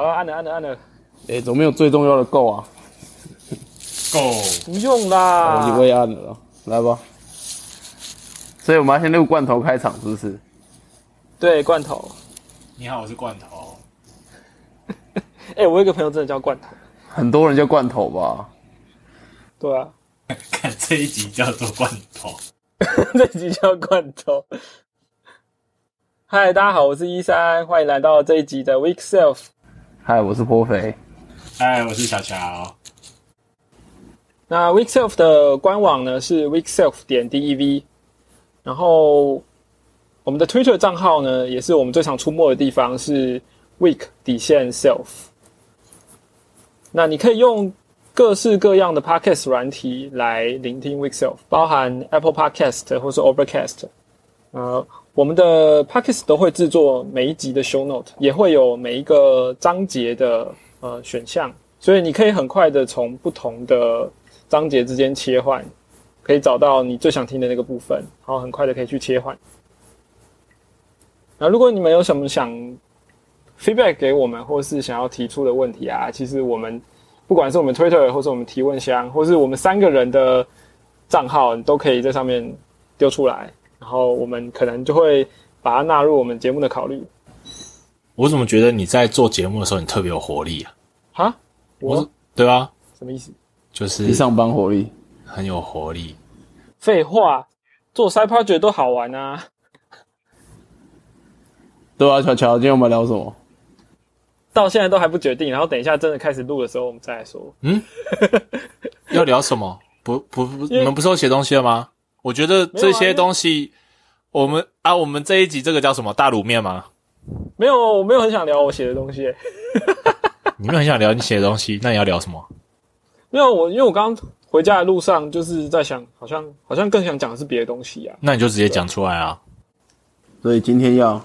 好，按了按了按了，哎，怎么没有最重要的够啊？够，不用啦。我也按了了，来吧。所以我们要先录罐头开场，是不是？对，罐头。你好，我是罐头。哎，我有个朋友真的叫罐头。很多人叫罐头吧？对啊。看这一集叫做罐头，这一集叫罐头。嗨，大家好，我是一三，欢迎来到这一集的 Week Self。嗨，我是颇肥。嗨，我是小乔。那 Week Self 的官网呢是 weekself 点 dev，然后我们的 Twitter 账号呢也是我们最常出没的地方，是 week 底线 self。那你可以用各式各样的 podcast 软体来聆听 Week Self，包含 Apple Podcast 或是 Overcast。呃。我们的 Pockets 都会制作每一集的 Show Note，也会有每一个章节的呃选项，所以你可以很快的从不同的章节之间切换，可以找到你最想听的那个部分，然后很快的可以去切换。那如果你们有什么想 feedback 给我们，或是想要提出的问题啊，其实我们不管是我们 Twitter 或是我们提问箱，或是我们三个人的账号，你都可以在上面丢出来。然后我们可能就会把它纳入我们节目的考虑。我怎么觉得你在做节目的时候你特别有活力啊？哈，我对啊，什么意思？就是一上班活力很有活力。废话，做 side project 都好玩啊。对啊，乔乔，今天我们聊什么？到现在都还不决定，然后等一下真的开始录的时候我们再来说。嗯，要聊什么？不不不，你们不是要写东西了吗？我觉得这些东西，我们啊，我们这一集这个叫什么大卤面吗？没有，我没有很想聊我写的东西。你没有很想聊你写的东西，那你要聊什么？没有，我因为我刚刚回家的路上就是在想，好像好像更想讲的是别的东西啊。那你就直接讲出来啊。所以今天要，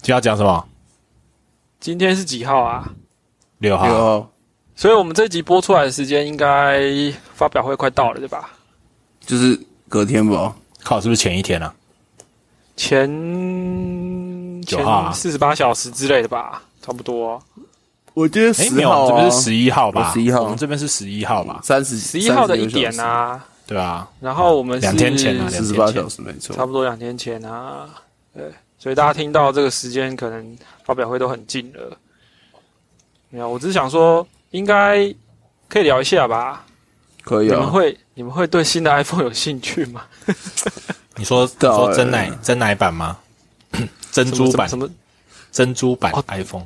就要讲什么？今天是几号啊？六号。六号。所以我们这集播出来的时间应该发表会快到了，对吧？就是。隔天吧，靠，是不是前一天啊？前九号四十八小时之类的吧，差不多。我觉得十号，这边是十一号吧？十一号，我们这边是十一号吧？三十十一号的一点啊，对啊。然后我们两天前啊，四十八小时没错，差不多两天前啊。对，所以大家听到这个时间，可能发表会都很近了。没有，我只是想说，应该可以聊一下吧。可以啊。你们会？你们会对新的 iPhone 有兴趣吗？你说说真奶真奶版吗？珍珠版什么？珍珠版 iPhone？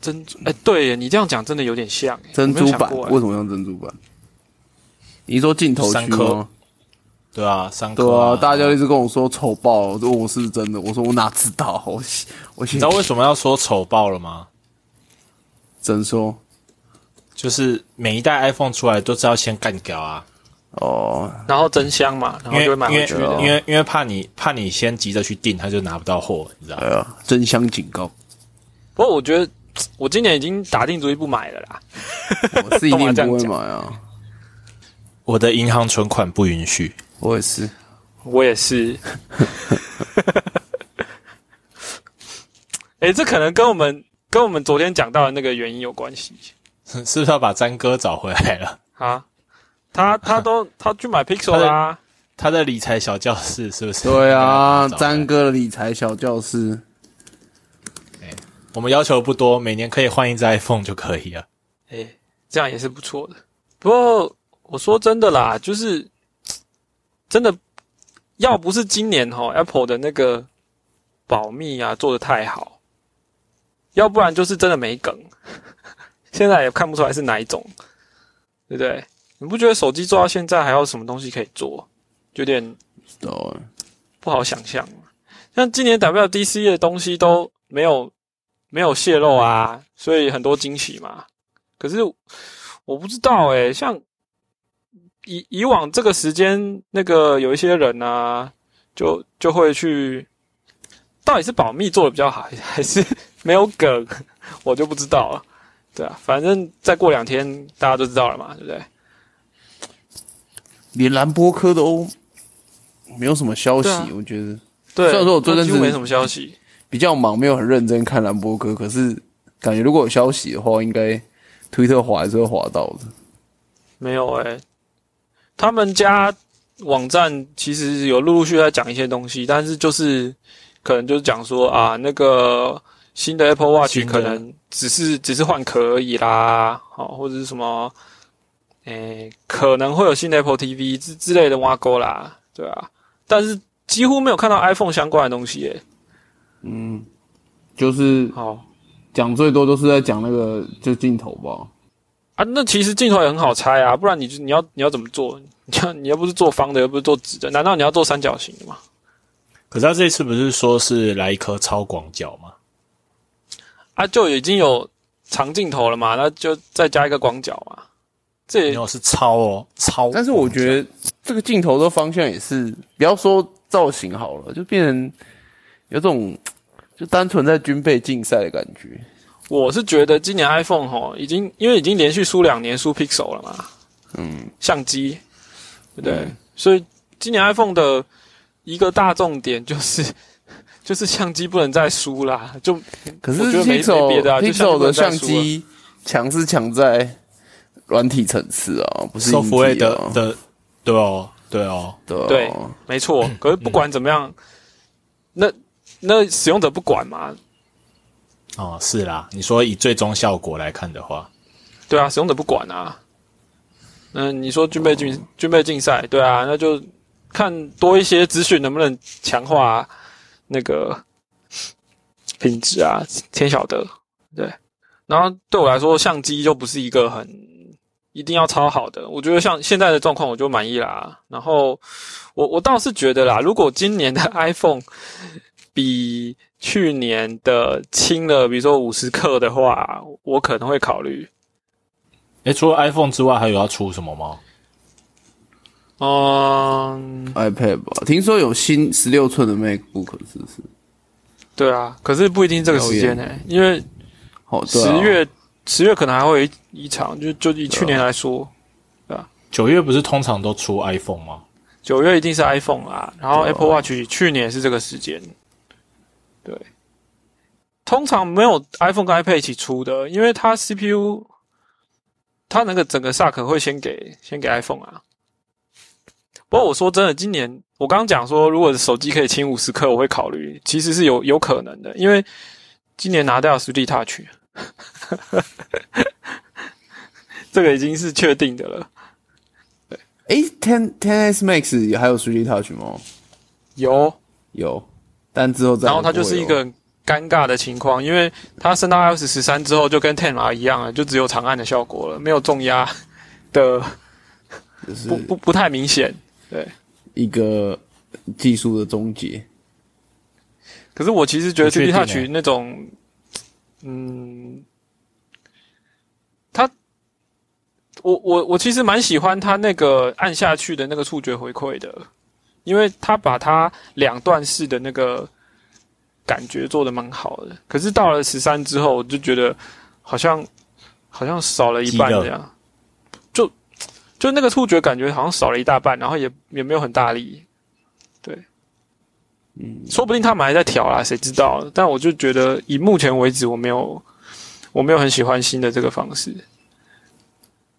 珍珠？哎，对你这样讲真的有点像珍珠版。为什么用珍珠版？你说镜头区吗？对啊，三颗。对啊，大家一直跟我说丑爆，说我是真的。我说我哪知道？我我你知道为什么要说丑爆了吗？怎说？就是每一代 iPhone 出来都是要先干掉啊。哦，然后真香嘛，然后就买回去了。因为因为怕你怕你先急着去订，他就拿不到货，你知道吗？真香警告。不过我觉得我今年已经打定主意不买了啦。我是一定不会买啊。我的银行存款不允许。我也是，我也是。哎，这可能跟我们跟我们昨天讲到的那个原因有关系。是不是要把詹哥找回来了啊？他他都 他去买 Pixel 啦，他的理财小教室是不是？对啊，詹哥的理财小教室。哎，我们要求不多，每年可以换一只 iPhone 就可以了。哎，这样也是不错的。不过我说真的啦，就是真的，要不是今年哈 Apple 的那个保密啊做的太好，要不然就是真的没梗。现在也看不出来是哪一种，对不对？你不觉得手机做到现在还有什么东西可以做？有点不好想象。像今年 WDC 的东西都没有没有泄露啊，所以很多惊喜嘛。可是我不知道诶，像以以往这个时间，那个有一些人啊，就就会去，到底是保密做的比较好，还是没有梗，我就不知道了。对啊，反正再过两天大家都知道了嘛，对不对？连兰波科都没有什么消息，我觉得。对，虽然说我最近没什么消息，比较忙，没有很认真看兰博科，可是感觉如果有消息的话，应该推特滑还是会滑到的。没有哎、他们家网站其实有陆陆续续在讲一些东西，但是就是可能就是讲说啊，那个新的 Apple Watch 可能只是只是换壳而已啦，好、或者是什么，诶、可能会有新的 Apple TV 之之类的挖沟啦，对啊，但是几乎没有看到 iPhone 相关的东西耶、嗯，就是好讲最多都是在讲那个就镜头吧。啊，那其实镜头也很好拆啊，不然你就你要你要怎么做？你要你又不是做方的，又不是做直的，难道你要做三角形的吗？可是他这次不是说是来一颗超广角吗？啊，就已经有长镜头了嘛，那就再加一个广角嘛。这也没有是超哦，超。但是我觉得这个镜头的方向也是，不要说造型好了，就变成有种就单纯在军备竞赛的感觉。我是觉得今年 iPhone 吼已经因为已经连续输两年输 Pixel 了嘛，嗯，相机，对不对？嗯所以今年 iPhone 的一个大重点就是就是相机不能再输啦，就可是我觉得没没别的啊 Pixel 就相机 Pixel 的相机强是强在软体层次啊，不是硬收服位体啊。的的，对哦，对哦，对哦对没错。可是不管怎么样，那那使用者不管嘛，哦，是啦。你说以最终效果来看的话，对啊，使用者不管啊。嗯，你说军备竞军备竞赛，对啊，那就看多一些资讯能不能强化那个品质啊，天晓得。对，然后对我来说，相机就不是一个很一定要超好的。我觉得像现在的状况，我就满意啦。然后我我倒是觉得啦，如果今年的 iPhone 比去年的轻了，比如说五十克的话，我可能会考虑。诶，除了 iPhone 之外，还有要出什么吗？嗯，iPad 吧，听说有新十六寸的 MacBook，是不是？对啊，可是不一定这个时间呢、因为哦，对啊。十月十月可能还会一一场，就就以去年来说，对吧九月不是通常都出 iPhone 吗？九月一定是 iPhone 啊，然后 Apple Watch 去年也是这个时间，对，通常没有 iPhone 跟 iPad 一起出的，因为它 CPU 它那个整个 SAC 会先给先给 iPhone 啊。不过我说真的，今年我刚刚讲说，如果手机可以轻五十克，我会考虑，其实是有有可能的，因为今年拿掉实力 Touch，这个已经是确定的了。对诶 Ten Ten S Max 也还有 3D Touch 吗？有，有，但之后再然后它就是一个尴尬的情况，因为它升到 iOS 十三之后，就跟 Ten R 一样了，就只有长按的效果了，没有重压的，就是不不不太明显。对一个技术的终结。可是我其实觉得立体 touch 那种，嗯，它，我我我其实蛮喜欢它那个按下去的那个触觉回馈的，因为它把它两段式的那个感觉做的蛮好的。可是到了十三之后，我就觉得好像好像少了一半这样，就那个触觉感觉好像少了一大半，然后也也没有很大力，对。嗯说不定他们还在调啦，谁知道？但我就觉得，以目前为止，我没有，我没有很喜欢新的这个方式。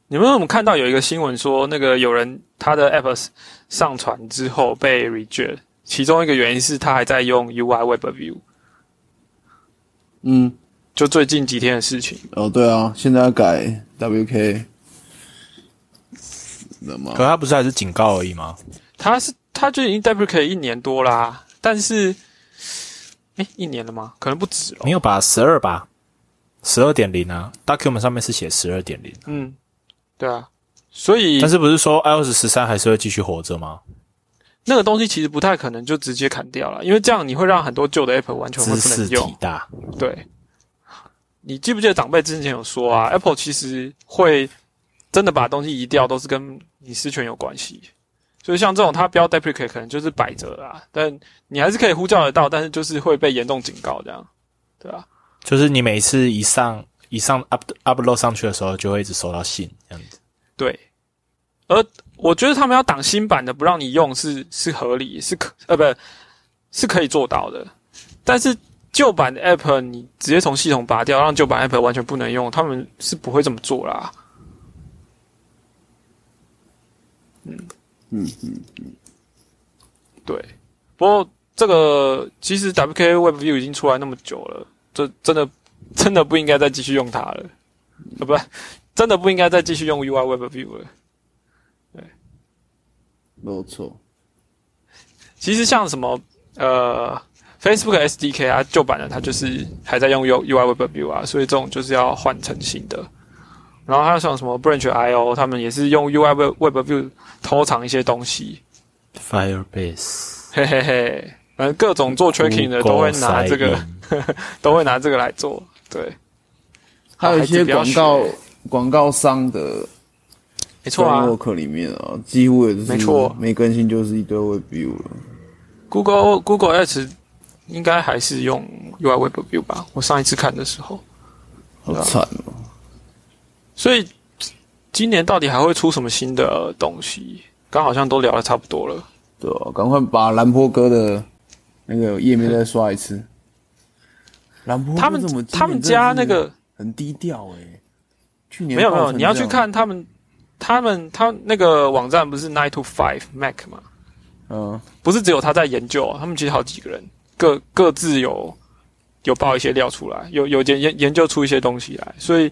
你们有没有看到有一个新闻说，那个有人他的 app 上传之后被 reject，其中一个原因是他还在用 UI Web View，嗯，就最近几天的事情。哦，对啊，现在要改 WK 可？他不是还是警告而已吗？他是他就已经 deprecate 一年多啦，但是，哎，一年了吗？可能不止了。没有吧？十二吧？十二点零啊，document 上面是写十二点零，嗯，对啊，所以但是不是说 iOS 十三还是会继续活着吗？那个东西其实不太可能就直接砍掉了，因为这样你会让很多旧的 Apple 完全会不能用体。大，对，你记不记得长辈之前有说啊，Apple 其实会真的把东西移掉，都是跟隐私权有关系。所以像这种它标 deprecate 可能就是摆着啦，但你还是可以呼叫得到，但是就是会被严重警告这样，对啊，就是你每次一上一上 up upload 上去的时候，就会一直收到信这样子。对。而我觉得他们要挡新版的不让你用是是合理，是可呃不是可以做到的，但是旧版的 App 你直接从系统拔掉，让旧版 App 完全不能用，他们是不会这么做啦。嗯嗯嗯嗯，对。不过这个其实 WK WebView 已经出来那么久了，这真的真的不应该再继续用它了，啊，不，真的不应该再继续用 UI WebView 了。对没有错。其实像什么呃 Facebook SDK 啊，旧版的它就是还在用 U UI WebView 啊，所以这种就是要换成新的。然后还有像什么 Branch IO，他们也是用 UI Web WebView 偷藏一些东西。Firebase 嘿嘿嘿，反正各种做 tracking 的都会拿这个，都会拿这个来做。对，还有一些广告广告商的没错啊 framework 里面啊，几乎也是没错没更新就是一堆 WebView 了。，Google Google Ads 应该还是用 UI WebView 吧？我上一次看的时候。好惨哦！所以今年到底还会出什么新的东西？刚好像都聊的差不多了。对啊，赶快把兰波哥的那个页面再刷一次。兰坡哥他们怎么他们家那个很低调哎、去年没有没有，你要去看他们他们他那个网站不是 Nine to Five Mac 吗？嗯，不是只有他在研究，他们其实好几个人各各自有有爆一些料出来，有有研研研究出一些东西来，所以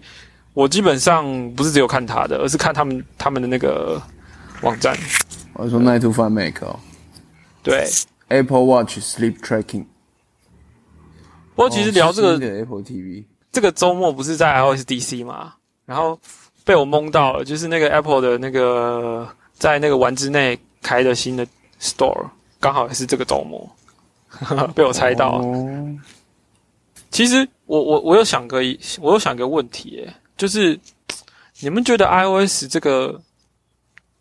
我基本上不是只有看他的，而是看他们他们的那个网站。我说 Nine to Five Make 哦对，，Apple Watch Sleep Tracking。不过其实聊这个、Apple TV，这个周末不是在 iOSDC 吗，然后被我蒙到了，就是那个 Apple 的那个在那个玩之内开的新的 Store，刚好也是这个周末，被我猜到。了。哦，其实我我我有想个一，我有想个问题，耶，就是你们觉得 iOS 这个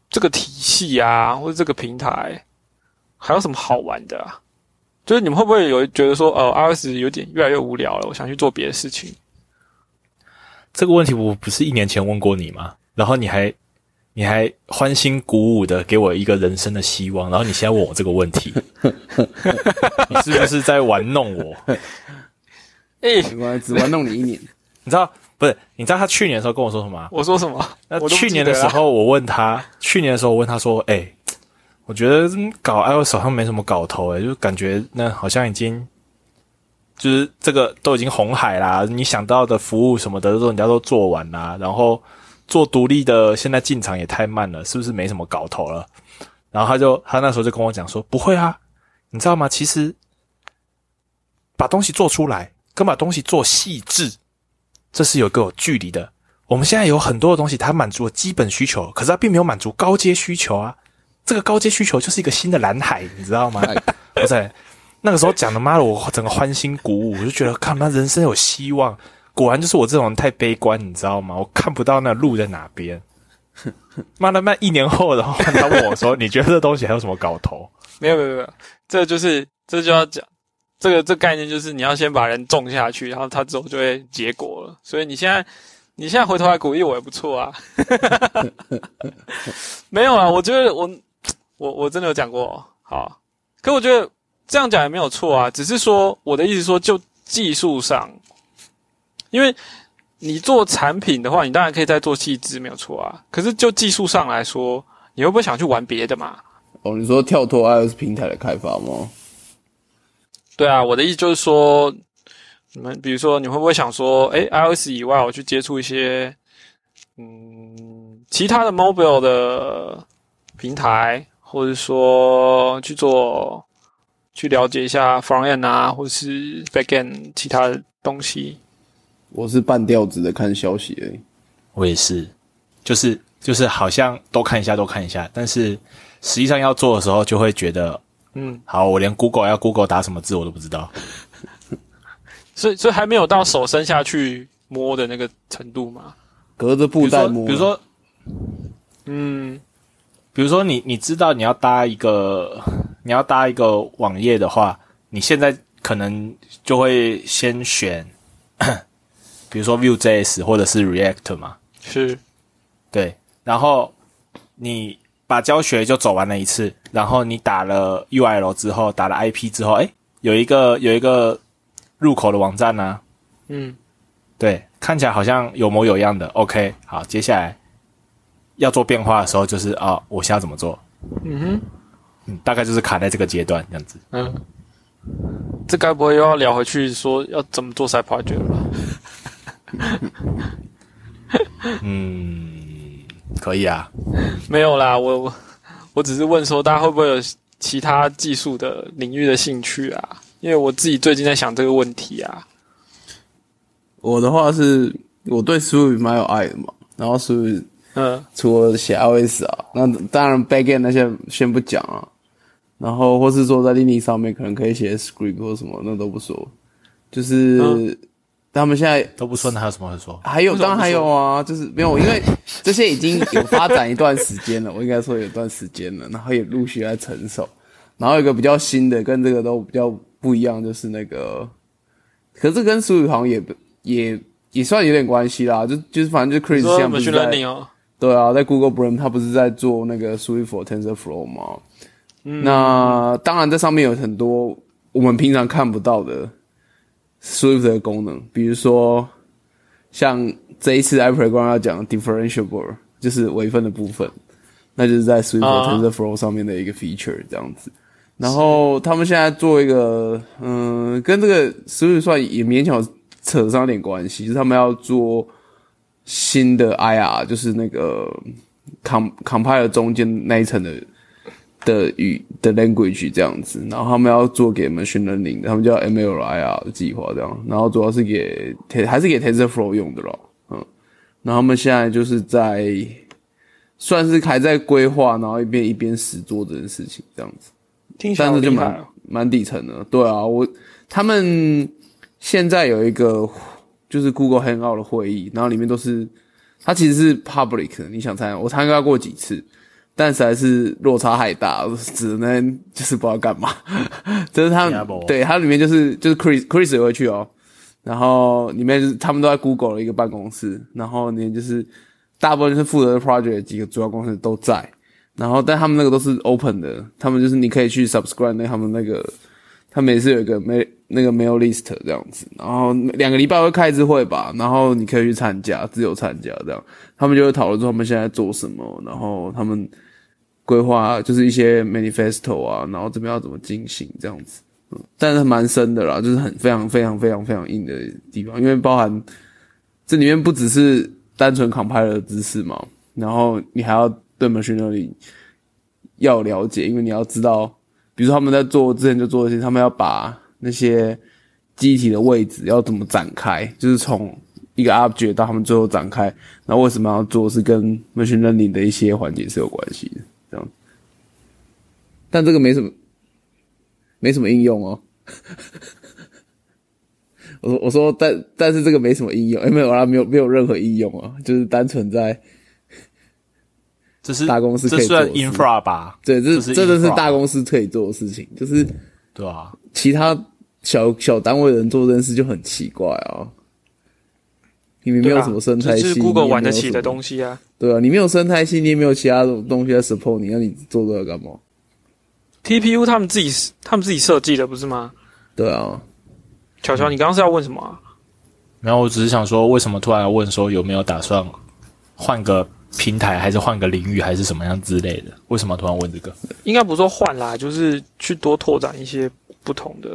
这个体系啊，或者这个平台，还有什么好玩的啊？就是你们会不会有觉得说，呃，iOS 有点越来越无聊了，我想去做别的事情？这个问题我不是一年前问过你吗？然后你还你还欢欣鼓舞的给我一个人生的希望，然后你现在问我这个问题，你是不是在玩弄我？诶、没关系，只玩弄你一年。你知道不是？你知道他去年的时候跟我说什么吗？我说什么？那去年的时候，我问他，去年的时候我问他说：“哎、我觉得嗯搞 iOS 好像没什么搞头、哎，就感觉那好像已经就是这个都已经红海啦，你想到的服务什么的都人家都做完啦，然后做独立的现在进场也太慢了，是不是没什么搞头了？”然后他就他那时候就跟我讲说：“不会啊，你知道吗？其实把东西做出来跟把东西做细致，这是有个有距离的。”我们现在有很多的东西，它满足了基本需求，可是它并没有满足高阶需求啊。这个高阶需求就是一个新的蓝海，你知道吗？哇塞，那个时候讲的妈的，我整个欢欣鼓舞，我就觉得看妈人生有希望。果然就是我这种人太悲观，你知道吗？我看不到那路在哪边。妈的，那一年后，然后他问我说：“你觉得这东西还有什么搞头没有没有没有，这就是这就要讲这个这概念就是你要先把人种下去，然后他之后就会结果了。所以你现在你现在回头来鼓励我也不错啊。没有啊，我觉得我我我真的有讲过好，可我觉得这样讲也没有错啊，只是说我的意思说就技术上，因为你做产品的话，你当然可以再做细致没有错啊，可是就技术上来说，你会不会想去玩别的嘛？哦，你说跳脱 iOS 平台的开发吗？对啊，我的意思就是说，你们比如说，你会不会想说，哎 i o s 以外，我去接触一些，嗯，其他的 mobile 的平台，或者说去做，去了解一下 front end 啊，或者是 back end 其他的东西。我是半吊子的看消息而已。？”我也是，就是就是好像都看一下，都看一下，但是实际上要做的时候，就会觉得，嗯，好，我连 Google 要 Google 打什么字我都不知道。所以所以还没有到手伸下去摸的那个程度嘛。隔着布袋摸，比如说，嗯，比如说你你知道你要搭一个你要搭一个网页的话，你现在可能就会先选，比如说 Vue.js 或者是 React 嘛，是，对，然后你把教学就走完了一次，然后你打了 URL 之后，打了 IP 之后，哎，有一个有一个入口的网站呢、嗯，对，看起来好像有模有样的。OK，好，接下来要做变化的时候，就是啊、我现在怎么做？嗯哼，嗯，大概就是卡在这个阶段这样子。嗯，这该不会又要聊回去说要怎么做 side project 了吧？嗯，可以啊。没有啦，我我我只是问说，大家会不会有其他技术的领域的兴趣啊？因为我自己最近在想这个问题啊。我的话是，我对 Swift 蛮有爱的嘛，然后 Swift 嗯除了写 iOS 啊，那当然 Backend 那些先不讲啊，然后或是说在 Linux 上面可能可以写 script 或什么，那都不说，就是、嗯他们现在都不说，那还有什么可说？还有，当然还有啊，就是没有，因为这些已经有发展一段时间了，我应该说有段时间了，然后也陆续在成熟。然后有一个比较新的，跟这个都比较不一样，就是那个，可是跟苏宇航也也也算有点关系啦，就就是反正就 Chris 现在不是 machine 在 learning 哦，对啊，在 Google Brain 他不是在做那个 Swift for TensorFlow 吗？那当然，这上面有很多我们平常看不到的 Swift 的功能，比如说像这一次 iProgram 要讲 differentiable，就是微分的部分，那就是在 Swift TensorFlow 上面的一个 feature 这样子。然后他们现在做一个，嗯，跟这个 Swift 算也勉强扯上点关系，就是他们要做新的 IR，就是那个 com compiler 中间那一层的的语的 language 这样子，然后他们要做给 machine learning 的，他们叫 MLIR 的计划这样，然后主要是给还是给 TensorFlow 用的咯，嗯，然后他们现在就是在算是还在规划，然后一边一边实做这件事情这样子。听起来但是就蛮。蛮底层的。对啊，我他们现在有一个就是 Google Hangout 的会议，然后里面都是它其实是 public 的，你想参加？我参加过几次，但实在是落差太大，只能就是不知道干嘛。这是他们对它里面就是就是 Chris Chris 也会去哦，然后里面就是他们都在 Google 的一个办公室，然后里面就是大部分是负责的 project 几个主要公司都在。然后，但他们那个都是 open 的，他们就是你可以去 subscribe 那他们那个，他们也是有一个 mail 那个 mail list 这样子。然后两个礼拜会开一次会吧，然后你可以去参加，自由参加这样。他们就会讨论说他们现在做什么，然后他们规划就是一些 manifesto 啊，然后这边要怎么进行这样子。但是蛮深的啦，就是很非常非常非常非常硬的地方，因为包含这里面不只是单纯 compiler 的知识嘛，然后你还要对 machine learning 要了解，因为你要知道，比如说他们在做之前就做一些，他们要把那些机体的位置要怎么展开，就是从一个 object 到他们最后展开，然后为什么要做，是跟 machine learning 的一些环节是有关系的，但这个没什么，没什么应用哦。我说我说，但但是这个没什么应用，哎，没有啦，没有没有任何应用啊，就是单纯在这是大公司可以做的事 infra 吧？对，这这是真的是大公司可以做的事情，就是对啊，其他小小单位的人做这件事就很奇怪啊。你们没有什么生态系，这是 Google 玩得起的，东西啊。对啊，你没有生态系，你也没有其他的东西在 support 你，那你做这个干嘛？TPU 他们自己他们自己设计的不是吗？对啊，巧巧，你刚刚是要问什么啊？然后我只是想说，为什么突然要问说有没有打算换个平台，还是换个领域，还是什么样之类的？为什么突然问这个？应该不是说换啦，就是去多拓展一些不同的。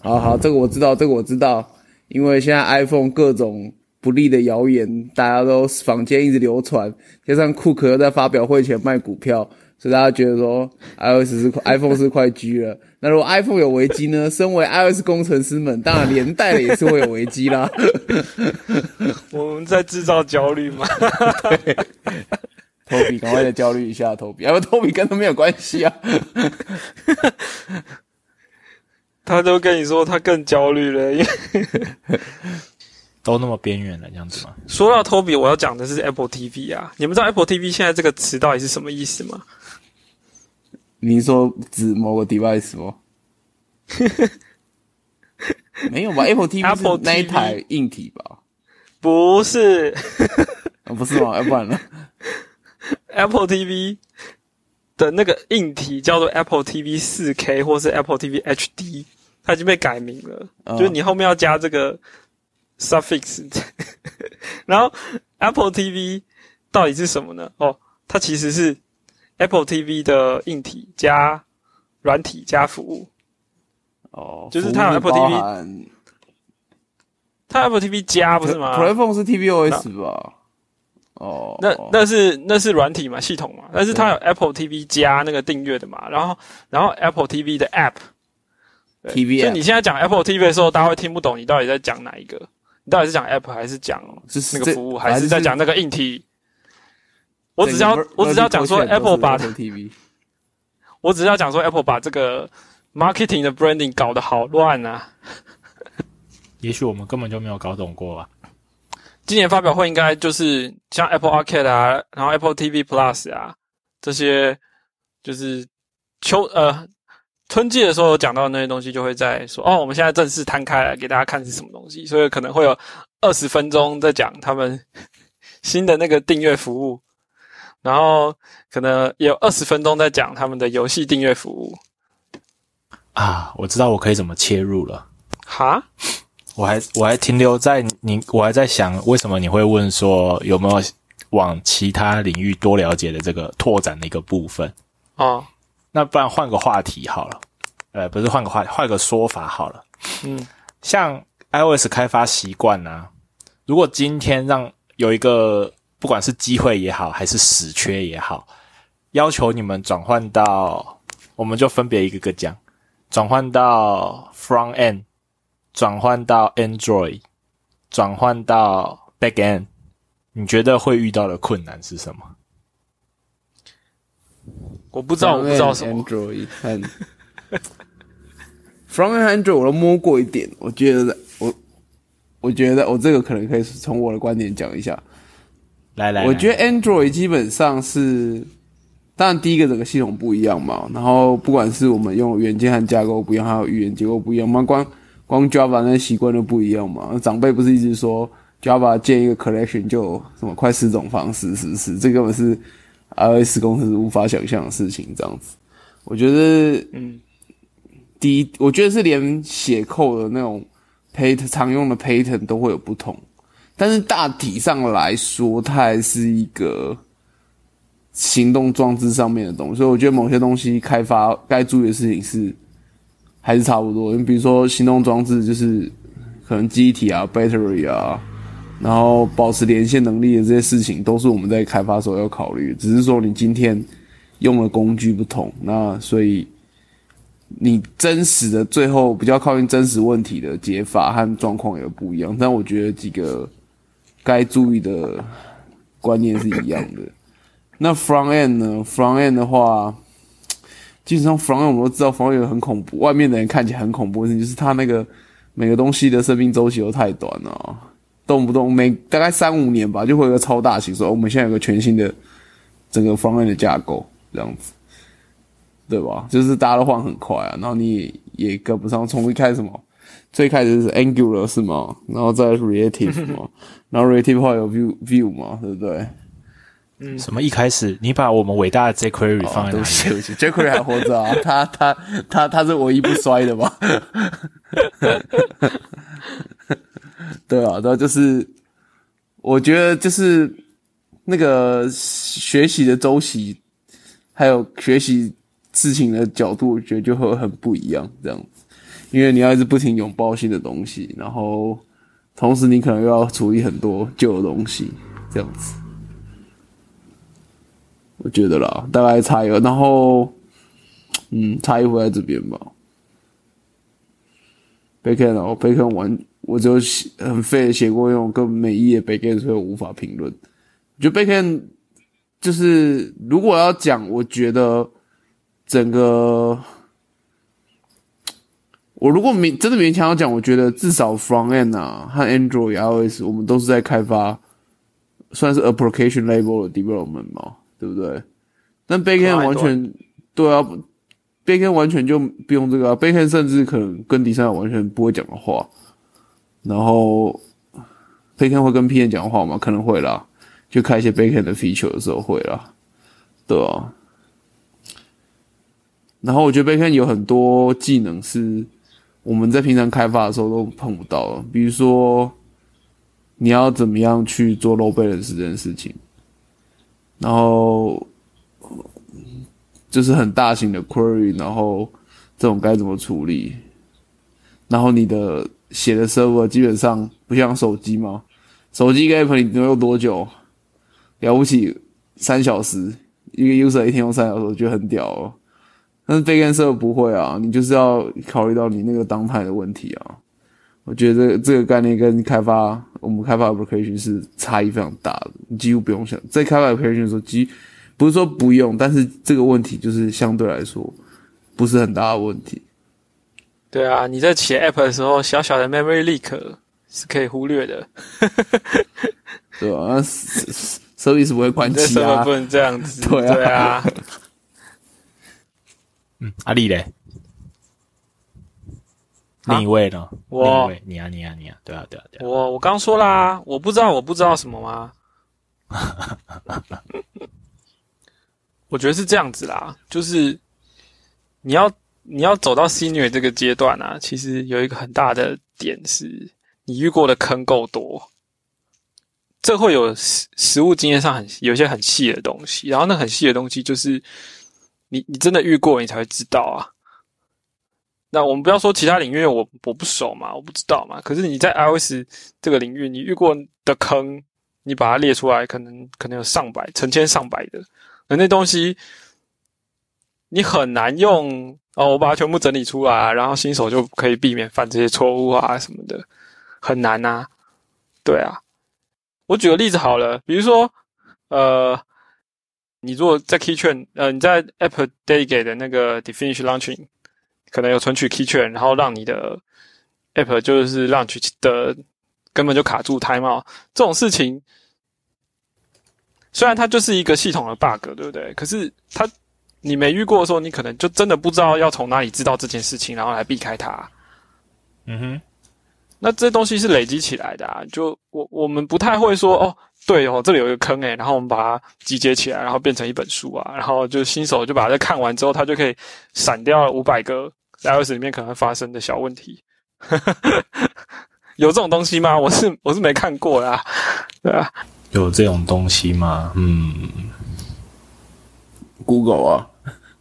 好好，这个我知道，这个我知道，因为现在 iPhone 各种不利的谣言，大家都坊间一直流传，加上库克又在发表会前卖股票，所以大家觉得说 iOS 是 iPhone 是快 G 了。那如果 iPhone 有危机呢？身为 iOS 工程师们，当然连带的也是会有危机啦。我们在制造焦虑嘛？托比，赶快再焦虑一下，托比，要不托比跟他没有关系啊。他都跟你说他更焦虑了，因 为都那么边缘了，这样子吗？说到 Toby，我要讲的是 Apple TV 啊。你们知道 Apple TV 现在这个词到底是什么意思吗？你说指某个 device 吗？没有吧？Apple TV 是那一台硬体吧？不是啊，不是吗？要不然呢？Apple TV 的那个硬体叫做 Apple TV 4K 或是 Apple TV HD，它已经被改名了，嗯就是你后面要加这个 suffix。然后 Apple TV 到底是什么呢？哦，它其实是 Apple TV 的硬体加软体加服务。哦，就是它有 Apple TV 它 Apple TV 加不是吗？？Playphone 是 tvOS 吧？哦，那哦那是那是软体嘛，系统嘛，但是它有 Apple TV 加那个订阅的嘛，然后然后 Apple TV 的 App 对 TV 所以你现在讲 Apple TV 的时候，大家会听不懂你到底在讲哪一个，你到底是讲 App 还是讲那个服务，还是在讲那个硬体？我只要我只是要讲说 Apple 把 TV 我只是要讲说 Apple 把这个 marketing 的 branding 搞得好乱啊！也许我们根本就没有搞懂过吧。今年发表会应该就是像 Apple Arcade 啊，然后 Apple TV Plus 啊这些，就是秋呃春季的时候有讲到的那些东西，就会在说哦，我们现在正式摊开来给大家看是什么东西，所以可能会有二十分钟在讲他们 新的那个订阅服务，然后可能也有二十分钟在讲他们的游戏订阅服务。啊，我知道我可以怎么切入了。哈，我还我还停留在你，我还在想为什么你会问说有没有往其他领域多了解的这个拓展的一个部分。哦，那不然换个话题好了，呃，不是换个话，换个说法好了。嗯，像 iOS 开发习惯啊，如果今天让有一个不管是机会也好，还是死缺也好，要求你们转换到，我们就分别一个个讲，转换到 Front End，转换到 Android，转换到 Back End，你觉得会遇到的困难是什么？我不知道，我不知道什么。Android 和 From Android 我都摸过一点，我觉得我我觉得我这个可能可以从我的观点讲一下。来来，我觉得 Android 基本上是，当然第一个整个系统不一样嘛，然后不管是我们用元件和架构不一样，还有语言结构不一样嘛，光光 Java 那习惯都不一样嘛。长辈不是一直说 Java 建一个 collection 就有什么快十种方式，是不是？这根本是 iOS 公司无法想象的事情，这样子。我觉得，嗯，第一，我觉得是连写扣的那种 pattern 常用的 pattern 都会有不同。但是大体上来说，它还是一个行动装置上面的东西，所以我觉得某些东西开发该注意的事情是还是差不多。你比如说行动装置，就是可能机体啊、battery 啊，然后保持连线能力的这些事情，都是我们在开发时候要考虑。只是说你今天用的工具不同，那所以你真实的最后比较靠近真实问题的解法和状况也不一样。但我觉得几个该注意的观念是一样的。那 front end 呢？front end 的话，基本上 front end 我们都知道，front end 很恐怖，外面的人看起来很恐怖的事情就是它那个每个东西的生命周期都太短了，动不动每大概三五年吧，就会有一个超大型说，哦我们现在有个全新的整个 front end 的架构，这样子，对吧？就是大家都换很快啊，然后你也也跟不上，从一开始什么。最开始是 Angular 是吗？然后再是 Reactive 嘛，然后 Reactive 后有 View View 嘛，对不对？什么一开始你把我们伟大的 jQuery 放在哪里？对不起，对不起，jQuery 还活着啊，他他他他是唯一不衰的嘛。对啊，然后，就是我觉得就是那个学习的周期，还有学习事情的角度，我觉得就会很不一样这样子。因为你要一直不停拥抱新的东西，然后同时你可能又要处理很多旧的东西，这样子。我觉得啦，大概差一。然后，嗯，差异会在这边吧。Bacon 哦，Bacon 完，我就很废写过那种根本没意的 Bacon，所以我无法评论。我觉得 Bacon 就是如果要讲，我觉得整个我如果勉真的勉强要讲，我觉得至少 End 啊和 Android、iOS 我们都是在开发，算是 application level 的 development 嘛，对不对？但 Backend 完全对啊，Backend 完全就不用这个啊，Backend 甚至可能跟 designer 完全不会讲的话，然后 Backend 会跟 PM 讲话吗？可能会啦，就开一些 Backend 的 feature 的时候会啦，对啊。然后我觉得 Backend 有很多技能是我们在平常开发的时候都碰不到的，比如说你要怎么样去做 low balance 这件事情，然后就是很大型的 query，然后这种该怎么处理，然后你的写的 server 基本上不像手机嘛，手机一个 app 你能用多久？了不起三小时，一个 user 一天用三小时，我觉得很屌哦。但是 backend server 不会啊，你就是要考虑到你那个当态的问题啊。我觉得这个概念跟开发我们开发 application 是差异非常大的，你几乎不用想。在开发 application 的时候，几不是说不用，但是这个问题就是相对来说不是很大的问题。对啊，你在写 app 的时候，小小的 memory leak 是可以忽略的。对啊？那 service 不会关这机啊不。能这样子。对啊对啊，嗯，阿丽嘞，啊另一位呢？我另一位，你啊，你啊，你啊，对啊，对啊，对啊。我我刚说啦，我不知道我不知道什么吗？我觉得是这样子啦，就是你要你要走到 senior 这个阶段啊，其实有一个很大的点是，你遇过的坑够多，这会有实实物经验上很有一些很细的东西，然后那很细的东西就是你你真的遇过，你才会知道啊。那我们不要说其他领域，我我不熟嘛，我不知道嘛。可是你在 iOS 这个领域，你遇过的坑，你把它列出来，可能可能有上百、成千上百的，那那东西你很难用哦，我把它全部整理出来，然后新手就可以避免犯这些错误啊什么的，很难呐、对啊，我举个例子好了，比如说呃，你如果在 key 券，呃，你在 Apple Day 给的那个 Definition Launching。可能有存取 key 券，然后让你的 app 就是让取的根本就卡住 time 哦这种事情，虽然它就是一个系统的 bug，对不对？可是它你没遇过的时候，你可能就真的不知道要从哪里知道这件事情，然后来避开它。嗯哼，那这东西是累积起来的啊，就我我们不太会说哦，对哦，这里有一个坑诶，然后我们把它集结起来，然后变成一本书啊，然后就新手就把它看完之后，他就可以闪掉五百个 iOS 里面可能发生的小问题。有这种东西吗？我是我是没看过啦，对啊，有这种东西吗？嗯，Google 啊，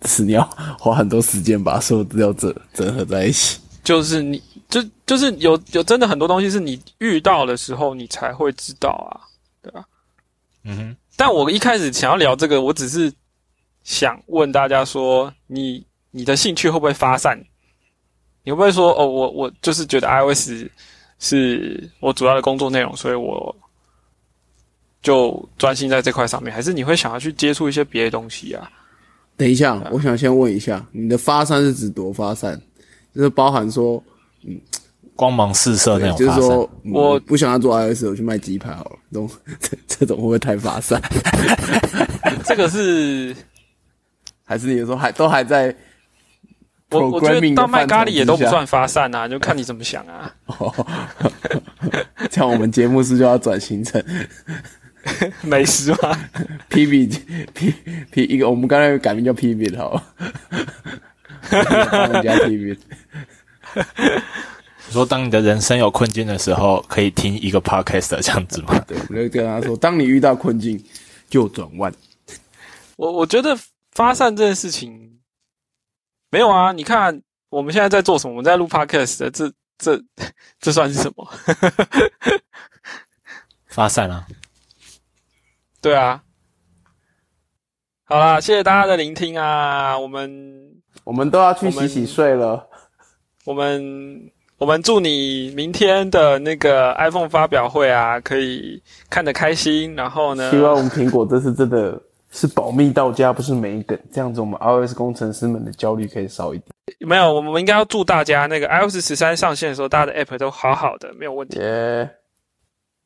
是你要花很多时间把所有资料整整合在一起。就是你就就是有有真的很多东西是你遇到的时候你才会知道啊，对啊。嗯哼，但我一开始想要聊这个，我只是想问大家说，你你的兴趣会不会发散？你会不会说，哦，我我就是觉得 iOS 是我主要的工作内容，所以我就专心在这块上面？还是你会想要去接触一些别的东西啊？等一下，我想先问一下，你的发散是指多发散？就是包含说，光芒四射那种就是说，嗯我不想要做 iOS，我去卖鸡排好了。这种这 这种会不会太发散？这个是还是你有时候还都还在我我觉得到卖咖喱也都不算发散啊，就看你怎么想啊。这样我们节目是就要转型成美食吗？P B P P 一个，我们刚才改名叫 P B 好了，帮人家 P B。你说当你的人生有困境的时候，可以听一个 podcast 这样子吗？对，我就跟他说，当你遇到困境，就转弯。我我觉得发散这件事情没有啊。你看我们现在在做什么？我们在录 podcast 的，这这这算是什么？发散啊，对啊。好啦，谢谢大家的聆听啊！我们我们都要去洗洗睡了。我们我们祝你明天的那个 iPhone 发表会啊，可以看得开心。然后呢，希望我们苹果这次真的是保密到家，不是每一梗，这样子我们 iOS 工程师们的焦虑可以少一点。没有，我们应该要祝大家那个 iOS 十三上线的时候，大家的 App 都好好的，没有问题。耶、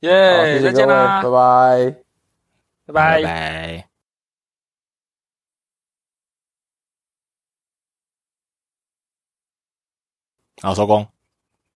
耶、好，谢谢再，见啦，拜拜。拜拜拜。好，收工。